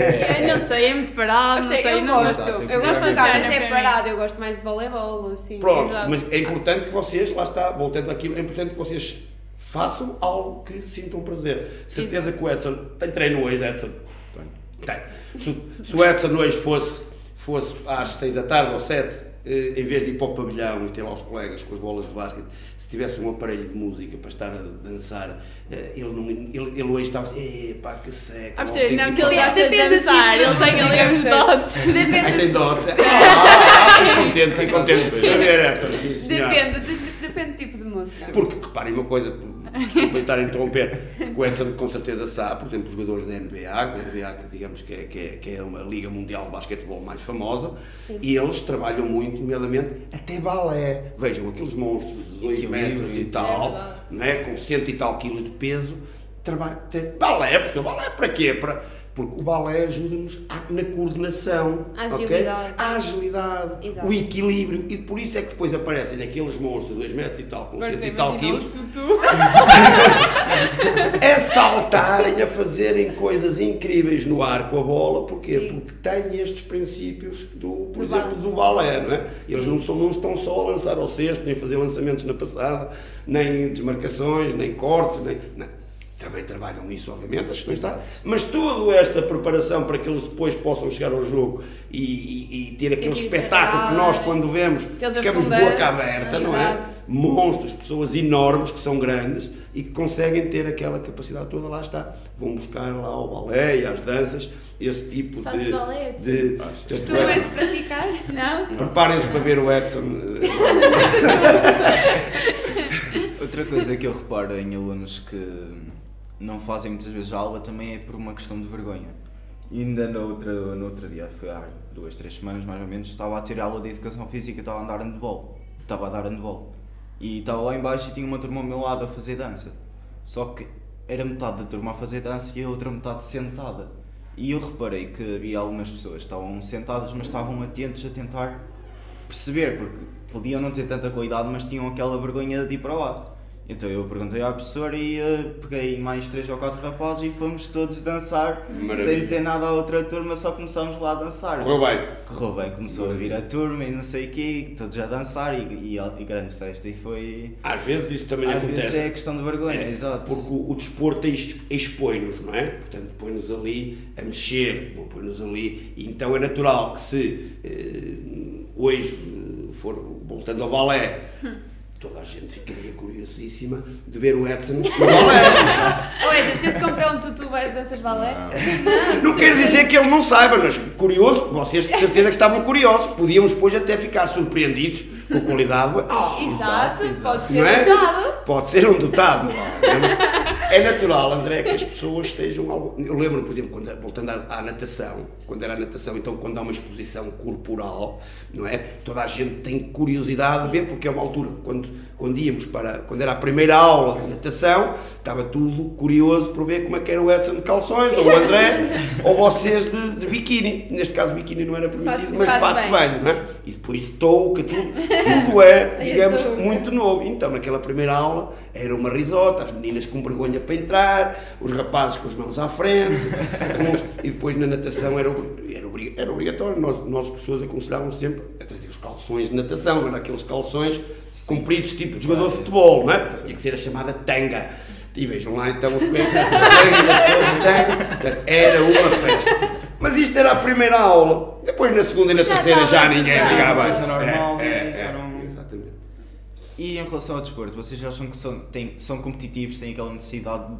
É não sei, é muito parado, não Eu, sei, eu não gosto, Exato, eu gosto de de ficar cena para separado, eu gosto mais de voleibol, assim. Pronto, Exato. mas é importante que vocês, lá está, voltando àquilo, é importante que vocês façam algo que sintam prazer. Certeza que o Edson tem treino hoje, Edson. Tem. Se, o- se o Edson hoje fosse, fosse às 6 da tarde ou 7, eh, em vez de ir para o pavilhão e ter lá os colegas com as bolas de basquete, se tivesse um aparelho de música para estar a dançar, eh, ele, não, ele, ele hoje estava assim, epá, que seca. Ah, tem não, que ele gosta de Depende dançar, ele tem ali professor. dotes. Depende, tem dotes. Ah, fico contente, fico contente. Depende, de- depende do tipo de música. Porque, reparem uma coisa, desculpa estar a interromper, que o Edson com certeza sabe, por exemplo, os jogadores da NBA, a NBA que digamos que é, que, é, que é uma liga mundial de basquetebol mais famosa, e eles trabalham muito, nomeadamente, até balé. Vejam, aqueles monstros de 2 Equilíbrio. metros e tal, é? com cento e tal quilos de peso, trabalham, balé, professor, balé para quê? Para, porque o balé ajuda-nos na coordenação, A ok? agilidade. a agilidade, Exato. o equilíbrio, e por isso é que depois aparecem aqueles monstros de 2 metros e tal, com Agora cento tu e tal quilos, tutu. a saltarem, a fazerem coisas incríveis no ar com a bola, porquê? Sim. Porque têm estes princípios, do, por Do exemplo, balé. do balé, não é? Eles não, são, não estão só a lançar ao cesto, nem a fazer lançamentos na passada, nem desmarcações, nem cortes, nem... Não. Também trabalham isso, obviamente, as questões Exato. mas toda esta preparação para que eles depois possam chegar ao jogo e, e- e ter aquele Sentir espetáculo que nós, quando vemos, ficamos de boca aberta, não é? Exato. Monstros, pessoas enormes que são grandes e que conseguem ter aquela capacidade toda, lá está. Vão buscar lá ao balé e às danças esse tipo Fazes de. balé? de, Costumas praticar? Não? Preparem-se para ver o Edson. Outra coisa que eu reparo em alunos que não fazem muitas vezes a aula também é por uma questão de vergonha. E ainda no outro, dia, foi há duas, três semanas mais ou menos, estava a ter aula de educação física, estava a andar handball. Estava a dar handball. E estava lá em baixo e tinha uma turma ao meu lado a fazer dança. Só que era metade da turma a fazer dança e a outra metade sentada. E eu reparei que havia algumas pessoas que estavam sentadas, mas estavam atentos a tentar perceber, porque podiam não ter tanta qualidade, mas tinham aquela vergonha de ir para lá. Então eu perguntei à professora e eh, peguei mais três ou quatro rapazes e fomos todos dançar, Maravilha. sem dizer nada à outra turma, só começámos lá a dançar. Correu bem. Correu bem, começou a vir a turma e não sei o quê, todos a dançar e, e, e grande festa. E foi. Às vezes isso também Às acontece. vezes é questão de vergonha, É, exato. Porque o, o desporto ex- expõe-nos, não é? Portanto, põe-nos ali a mexer, põe-nos ali. E então é natural que se eh, hoje eh, for voltando ao balé, toda a gente ficaria curiosíssima de ver o Edson no balé. Ou se eu te comprar um tutu, vais danças balé? Não quero dizer que ele não saiba, mas curioso, vocês de certeza que estavam curiosos. Podíamos depois até ficar surpreendidos com a qualidade. Oh, Exato, exato. pode Não ser é? dotado. Pode ser um dotado, não é? Natural, André, que as pessoas estejam algo. Eu lembro, por exemplo, quando, voltando à, à natação, quando era a natação, então quando há uma exposição corporal, não é? Toda a gente tem curiosidade de ver, porque é uma altura, quando, quando íamos para. Quando era a primeira aula de natação, estava tudo curioso por ver como é que era o Edson de calções, ou o André, ou vocês de, de biquíni. Neste caso, biquíni não era permitido, Fato- mas de fato bem. banho, não é? E depois de touca, tudo, tudo é, digamos, muito novo. Então, naquela primeira aula, era uma risota, as meninas com vergonha para entrar, os rapazes com as mãos à frente, uns- e depois na natação era, era, era obrigatório. Nós, nós, professores, aconselhavam sempre a trazer os calções de natação, era aqueles calções compridos, tipo de jogador de futebol, não é? Tinha que ser a chamada tanga. E vejam lá então os colegas. Portanto, era uma festa. Mas isto era a primeira aula. Depois na segunda e na Já terceira já ninguém ligava. É, é? Já é. E em relação ao desporto, vocês acham que são, têm, são competitivos, têm aquela necessidade de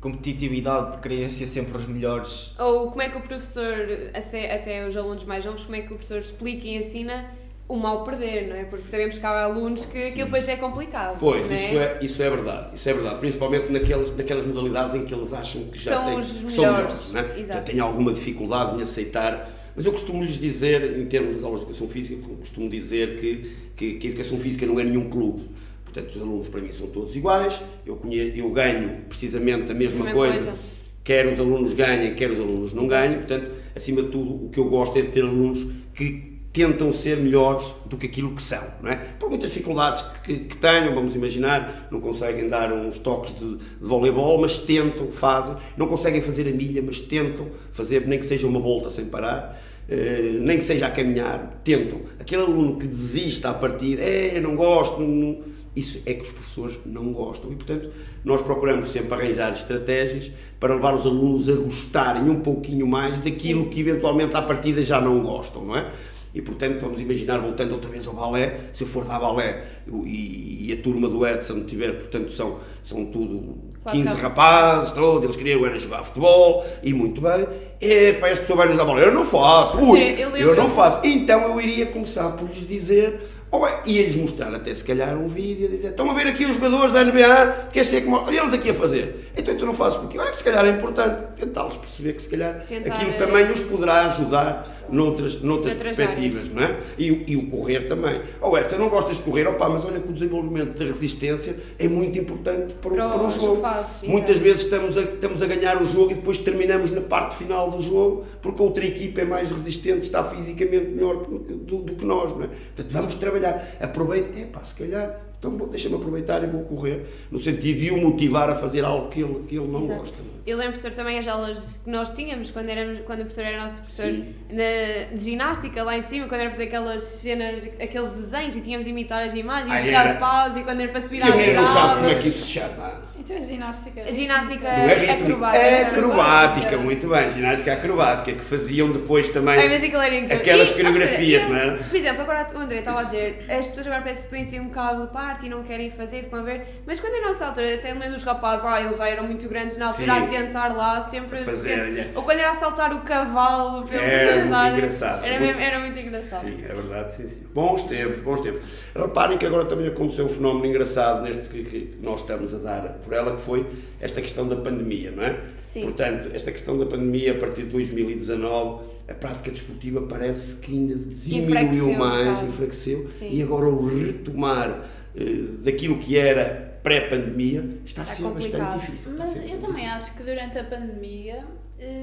competitividade de quererem ser sempre os melhores? Ou como é que o professor, até até os alunos mais novos, como é que o professor explica e ensina o mal perder, não é? Porque sabemos que há alunos que aquilo depois é complicado. Pois, não isso, é, isso é verdade, isso é verdade, principalmente naquelas, naquelas modalidades em que eles acham que já São têm, os que melhores, são melhores, não é? exato. Já têm alguma dificuldade em aceitar, mas eu costumo lhes dizer, em termos das aulas de educação física, costumo dizer que, que, que a educação física não é nenhum clube. Portanto, os alunos para mim são todos iguais, eu, conhe- eu ganho precisamente a mesma, coisa, coisa. quer os alunos ganhem, quer os alunos não ganhem, portanto, acima de tudo, o que eu gosto é de ter alunos que tentam ser melhores do que aquilo que são, não é? Por muitas dificuldades que, que tenham, vamos imaginar, não conseguem dar uns toques de, de voleibol, mas tentam, fazem, não conseguem fazer a milha, mas tentam fazer, nem que seja uma volta sem parar, eh, nem que seja a caminhar, tentam. Aquele aluno que desiste à partida, é, não gosto, não- isso é que os professores não gostam e, portanto, nós procuramos sempre arranjar estratégias para levar os alunos a gostarem um pouquinho mais daquilo que eventualmente à partida já não gostam, não é? E, portanto, vamos imaginar, voltando outra vez ao balé, se eu for dar balé e, e a turma do Edson tiver, portanto, são, são tudo Quase 15 rapazes. rapazes, todos, eles queriam era jogar futebol, e muito bem, e para esta pessoa vai nos dar balé, eu não faço, ui, Sim, eu eu, não faço. Então eu iria começar por lhes dizer, ou é, ia-lhes mostrar até se calhar um vídeo, a dizer, estão a ver aqui os jogadores da NBA, quer ser como, olha eles aqui a fazer, então tu não fazes porque, olha que se calhar é importante tentá-los perceber que se calhar Tentar, aquilo eh, também os poderá ajudar noutras, noutras perspectivas, não é? E, o- e o correr também. Oh Edson, não gostas de correr? Opa, mas olha que o desenvolvimento da resistência é muito importante para, o- Para para o jogo. Fases, Muitas exato. vezes estamos a, estamos a ganhar o jogo e depois terminamos na parte final do jogo porque a outra equipa é mais resistente, está fisicamente melhor que- do, do que nós, não é? Portanto, vamos trabalhar. Aproveite, é pá, se calhar, então deixa-me aproveitar e vou correr, no sentido de o motivar a fazer algo que ele, que ele não Exato. gosta. não é? Eu lembro, professor, também as aulas que nós tínhamos quando, éramos, quando o professor era nosso professor na, de ginástica lá em cima, quando era fazer aquelas cenas, aqueles desenhos e tínhamos de imitar as imagens, Ah, os era? rapazes e quando era para subir à menina não sabe como é que isso se chama. Então a ginástica. A ginástica é acrobática. é acrobática, muito bem, ginástica acrobática, que faziam depois também Ai, mas aquilo era incrível. aquelas E, coreografias, não é? Por exemplo, agora o André estava a dizer, as pessoas agora parecem que põem assim um bocado de parte e não querem fazer, ficam a ver. Mas quando é a nossa altura, até lembro dos rapazes, ah, eles já eram muito grandes na altura Sim. a tentar lá, sempre. A fazer, é. Ou quando era a saltar o cavalo para eles Era muito engraçado. Era, mesmo- era muito engraçado. Sim, é verdade, sim, sim. Bons tempos, bons tempos. Reparem que agora também aconteceu um fenómeno engraçado neste que, que nós estamos a dar por ela, que foi esta questão da pandemia, não é? Sim. Portanto, esta questão da pandemia, a partir de 2019, a prática desportiva parece que ainda diminuiu mais, bocado. enfraqueceu, e agora o retomar eh, daquilo que era pré-pandemia está a Está ser complicado. bastante difícil. a Mas eu também difícil. acho que durante a pandemia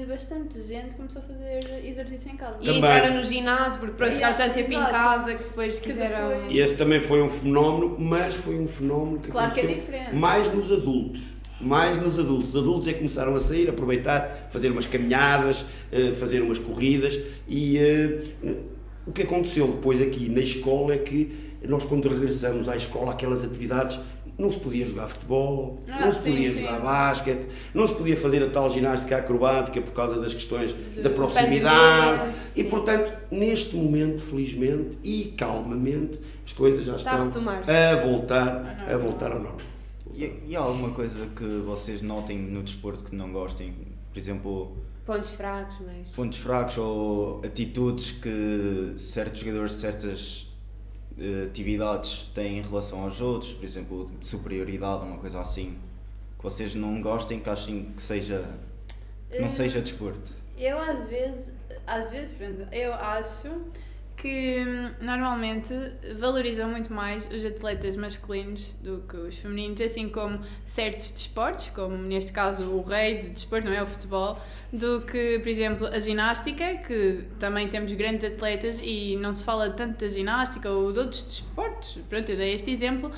bastante gente começou a fazer exercício em casa. E Também. entraram no ginásio, porque pronto, Yeah, tanto tempo em exato. casa que depois Que quiseram. depois- E esse também foi um fenómeno, mas foi um fenómeno que Claro que é aconteceu diferente. mais nos adultos. Mais nos adultos. Os adultos é que começaram a sair, aproveitar, fazer umas caminhadas, eh, fazer umas corridas e eh, o que aconteceu depois aqui na escola é que nós quando regressamos à escola, aquelas atividades, não se podia jogar futebol, Ah, não se sim, podia sim. jogar basquete, não se podia fazer a tal ginástica acrobática por causa das questões da De proximidade. pandemia, E portanto, neste momento, felizmente e calmamente, as coisas já Está a estão retomar. a voltar, a voltar ao normal. E, e há alguma coisa que vocês notem no desporto que não gostem? Por exemplo, Pontos fracos, mas. pontos fracos ou atitudes que certos jogadores de certas atividades têm em relação aos outros, por exemplo, de superioridade, uma coisa assim, que vocês não gostem, que achem que seja que não Eh, seja desporto. Eu às vezes, às vezes, eu acho que hum, normalmente valorizam muito mais os atletas masculinos do que os femininos, assim como certos desportos, como neste caso o rei de desporto, não é o futebol, do que, por exemplo, a ginástica, que também temos grandes atletas e não se fala tanto da ginástica ou de outros desportos. Pronto, eu dei este exemplo.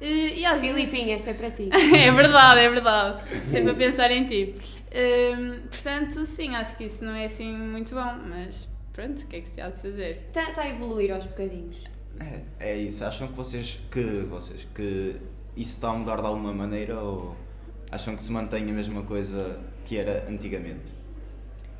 E às Filipinho, esta é para ti. é verdade, é verdade. Sempre a pensar em ti. Hum, portanto, sim, acho que isso não é assim muito bom, mas pronto, o que é que se há de fazer? Está, está a evoluir aos bocadinhos. É, é isso. Acham que vocês que vocês que isso está a mudar de alguma maneira ou acham que se mantém a mesma coisa que era antigamente?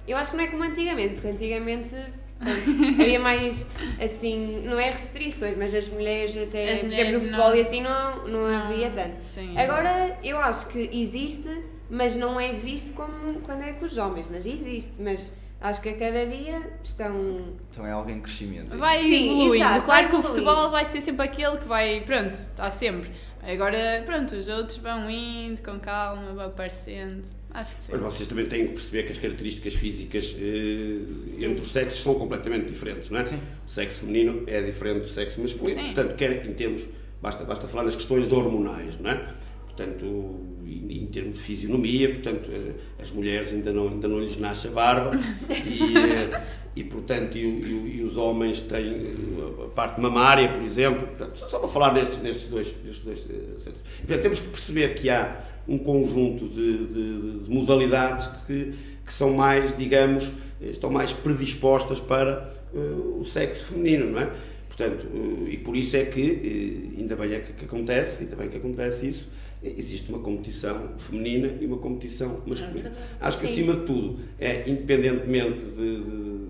Eu acho que não é como antigamente, porque antigamente pronto, havia mais, assim, não é restrições, mas as mulheres até, As por mulheres exemplo, no futebol não- e assim não, não, Não, havia tanto. Sim. Agora, eu acho que existe, mas não é visto como quando é com os homens, mas existe, mas acho que a cada dia estão... Então é algo em crescimento. vai Sim, evoluindo. exato, claro vai que o futebol vai ser sempre aquele que vai, pronto, está sempre. Agora, pronto, os outros vão indo com calma, vão aparecendo. Acho que sim. Mas vocês também têm que perceber que as características físicas eh, entre os sexos são completamente diferentes, não é? Sim. O sexo feminino é diferente do sexo masculino, Sim. portanto, quer em termos, basta, basta falar nas questões hormonais, não é? Portanto, em, termos de fisionomia, portanto, eh, as mulheres ainda não, ainda não lhes nasce a barba e, eh, e portanto, e, e e os homens têm eh, a parte mamária, por exemplo, portanto, só- só para falar nestes, nestes dois, nestes dois centros. Portanto, temos que perceber que há um conjunto de, de- de modalidades que, que são mais, digamos, estão mais predispostas para eh, o sexo feminino, não é? Portanto, e por isso é que, ainda bem é que, que acontece, ainda bem que acontece isso, existe uma competição feminina e uma competição masculina. Acho que Sim. acima de tudo, é, independentemente de, de-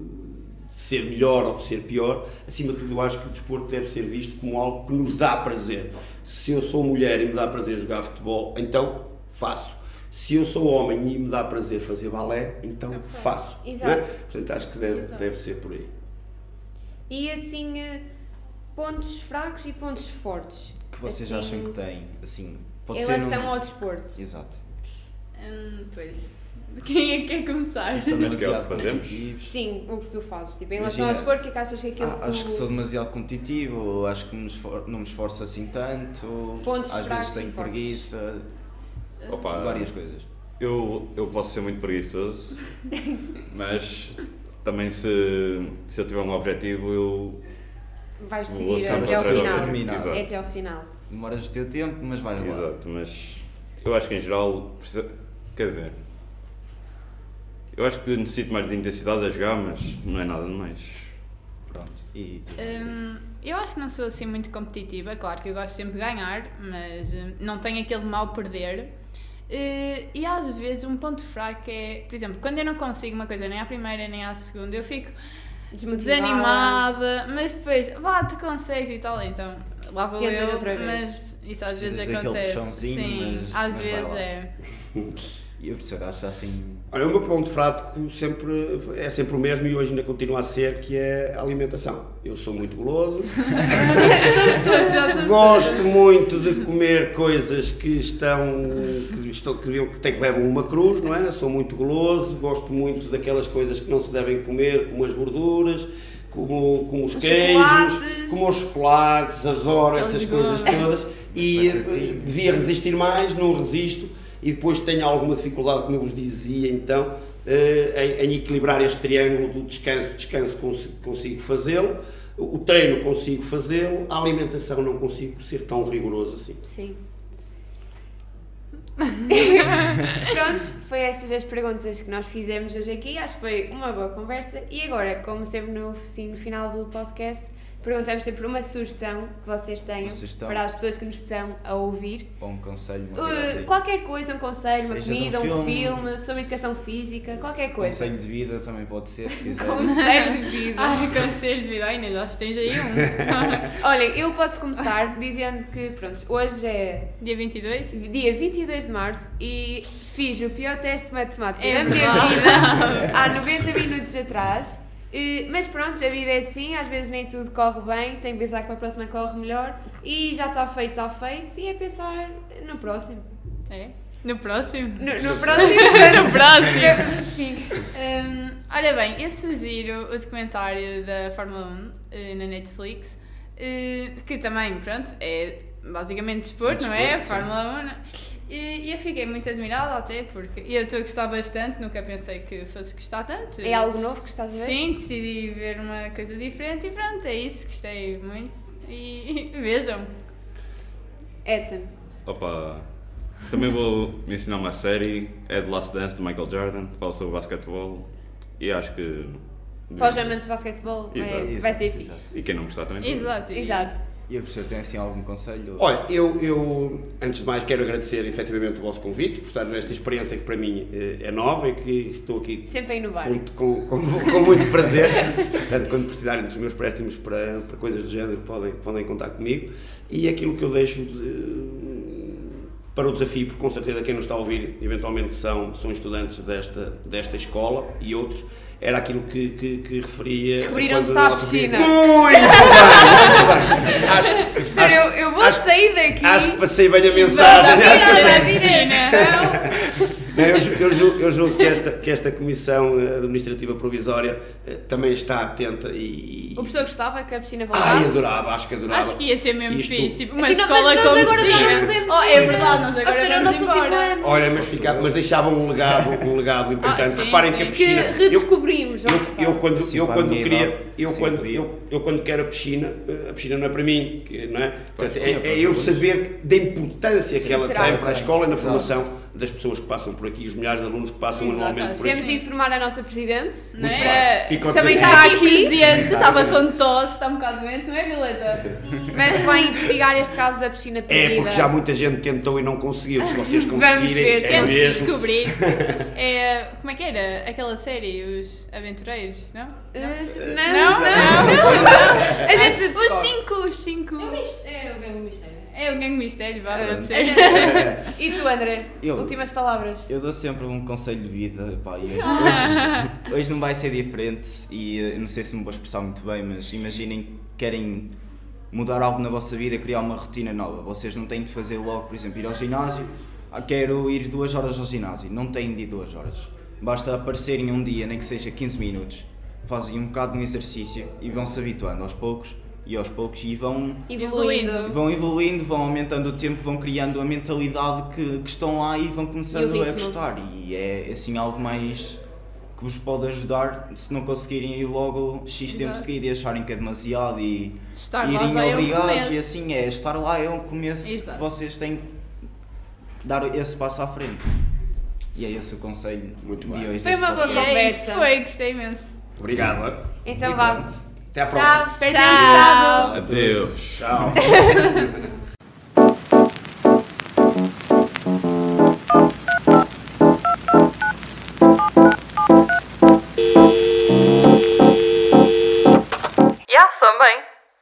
ser melhor ou de ser pior, acima de tudo eu acho que o desporto deve ser visto como algo que nos dá prazer. Se eu sou mulher e me dá prazer jogar futebol, então faço. Se eu sou homem e me dá prazer fazer balé, então Então faço. é? Exato. Portanto, acho que deve, Exato. deve ser por aí. E assim, eh, pontos fracos e pontos fortes. Que vocês Assim, acham que têm, assim, pode relação um... ao desporto. Exato. Hum, pois. Quem é que quer começar? Se que é demasiado fazemos? competitivos. Sim, o que tu fazes. Tipo, em relação Imagina- ao desporto, o que é que achas que é aquilo Ah, que tu... acho que sou demasiado competitivo, ou acho que me esfor- não me esforço assim tanto, ou Pontos às vezes tenho preguiça, Opa, várias coisas. Eu, eu posso ser muito preguiçoso, mas também se, se eu tiver um objetivo, eu Vais vou seguir até ao final. terminar. É até ao final. Demoras o teu tempo, mas vais lá. Exato, mas eu acho que em geral, precisa- quer dizer, eu acho que necessito mais de intensidade a jogar, mas não é nada de mais. Pronto. E tu? Hum, eu acho que não sou assim muito competitiva. Claro que eu gosto sempre de ganhar, mas hum, não tenho aquele mal perder. Eh, e às vezes um ponto fraco é, por exemplo, quando eu não consigo uma coisa nem à primeira nem à segunda, eu fico desanimada, mas depois, vá, tu consegues e tal, então lá vou Tentas eu, outra vez. mas isso às Precisas vezes acontece. Sim, mas- às mas vezes é. E o professor acha assim. Olha, o meu ponto fraco sempre, é sempre o mesmo e hoje ainda continua a ser, que é a alimentação. Eu sou muito goloso, gosto muito de comer coisas que estão, que, estão, que, que têm que levar uma cruz, não é? Sou muito goloso, gosto muito daquelas coisas que não se devem comer, como as gorduras, como, como os, Os queijos, chocolates. como os chocolates, adoro Aqueles essas coisas todas e eh, devia resistir mais, não resisto e depois tenho alguma dificuldade, como eu vos dizia então, eh, em, em equilibrar este triângulo do descanso, descanso consigo, consigo fazê-lo, o treino consigo fazê-lo, a alimentação não consigo ser tão rigoroso assim. Sim. Prontos, foi estas as perguntas que nós fizemos hoje aqui. Acho que foi uma boa conversa. E agora, como sempre no, assim, no final do podcast, perguntamos sempre uma sugestão que vocês tenham sugestão. para as pessoas que nos estão a ouvir. Ou um conselho, uma Uh, vida assim. qualquer coisa, um conselho, uma Seja de um comida, um filme. filme, sobre educação física, qualquer coisa. Conselho de vida também pode ser, se quiser. Conselho de vida. Ai, conselho de vida, ai, Inês, acho que tens aí um. Olha, eu posso começar dizendo que, pronto, hoje é Dia 22? dia 22 de março e fiz o pior teste de matemática É da minha vida há 90 minutos atrás. Eh, Mas pronto, a vida é assim, às vezes nem tudo corre bem, tem que pensar que para a próxima corre melhor e já está feito, está feito e é pensar no próximo. É? No próximo? No, no próximo? No próximo! Sim. Hum, ora bem, eu sugiro o documentário da Fórmula 1 eh, na Netflix, eh, que também, pronto, é basicamente desporto, não é? Desporto, sim. Fórmula 1. E eu fiquei muito admirada até porque eu estou a gostar bastante, nunca pensei que fosse gostar tanto. É algo novo que estás a ver? Sim, decidi ver uma coisa diferente e pronto, é isso, gostei muito. E vejam. Edson. Opa, também vou mencionar uma série, é The Last Dance, de Michael Jordan, que fala sobre basquetebol e acho que... Para os amantes de basquetebol vai, Exato. vai ser Exato. fixe. E quem não gostar também. Exato. e- Exato. E o professor tem assim algum conselho? Olha, eu, eu antes de mais quero agradecer efetivamente o vosso convite, por estar nesta experiência que para mim eh, é nova e que estou aqui Sempre a inovar. com, com, com, com muito prazer. Portanto, quando precisarem dos meus préstimos para, para coisas do género, podem, podem contar comigo. E aquilo que eu deixo de- para o desafio, porque com certeza quem nos está a ouvir eventualmente são, são estudantes desta, desta escola e outros, era aquilo que, que, que referia. Descobriram onde está a piscina. Muito bem, muito bem. Acho, acho, eu, eu vou acho- sair daqui. acho que passei bem a mensagem. Acho que passei- eu, ju- eu julgo, eu julgo que, esta, que esta Comissão eh, Administrativa Provisória eh, também está atenta e. O professor gostava que a piscina voltasse? Ai, adorava, acho que adorava. Acho que ia ser mesmo Isto- fixe, tipo uma Assim, não, escola mas nós com agora já piscina. não podemos Oh, é verdade, nós A agora é o vamos nosso último embora. ano. Olha, mas, ficava, mas deixava um legado, um legado importante. Ah, sim, Reparem que a sim. Que piscina. eu- redescobrimos Eu, está. eu quando, Sim, eu a quando queria, idade, eu sim, quando, eu, eu quando quero a piscina, eh, a piscina não é para mim, que- não é? Portanto, é, é é eu saber da importância que ela tem para a escola e na Exato. formação das pessoas que passam por aqui, os milhares de alunos que passam Exato, anualmente por aqui. Temos de informar a nossa Presidente. Não é? bem. Também está aqui presente, estava com tosse, está um bocado doente, não é, Violeta? Mas vai investigar este caso da piscina perdida. É, porque já muita gente tentou e não conseguiu. Se vocês Vamos conseguirem, ver, é Temos de descobrir. É, como é que era aquela série, Os Aventureiros, não? Eh, Não, não, não. A gente Os cinco, os cinco. É o grande mistério. É o gangue mistério, vá, É. pode A ser. gente- E tu, André? Eu- Últimas palavras. Eu dou sempre um conselho de vida, pá, e hoje, hoje, hoje não vai ser diferente e eh, não sei se me vou expressar muito bem, mas imaginem que querem mudar algo na vossa vida, criar uma rotina nova. Vocês não têm de fazer logo, por exemplo, ir ao ginásio, ah, quero ir duas horas ao ginásio, não têm de ir duas horas. Basta aparecerem um dia, nem que seja 15 minutos, fazem um bocado de um exercício e vão se habituando aos poucos e aos poucos e vão Evoluindo. vão evoluindo, vão aumentando o tempo, vão criando a mentalidade que, que estão lá e vão começando E a gostar. E é assim algo mais que vos pode ajudar se não conseguirem ir logo X tempo Exato. seguido e acharem que é demasiado e Estar lá irem é um obrigados começo. e assim é, estar lá é um começo Exato. que vocês têm que dar esse passo à frente. E é esse o conselho Muito de bem. hoje. Foi uma boa podcast. É isso, Conversa. foi, gostei imenso. Obrigado. Então vá. Até Tchau, próxima. tenham gostado. Adeus. Tchau.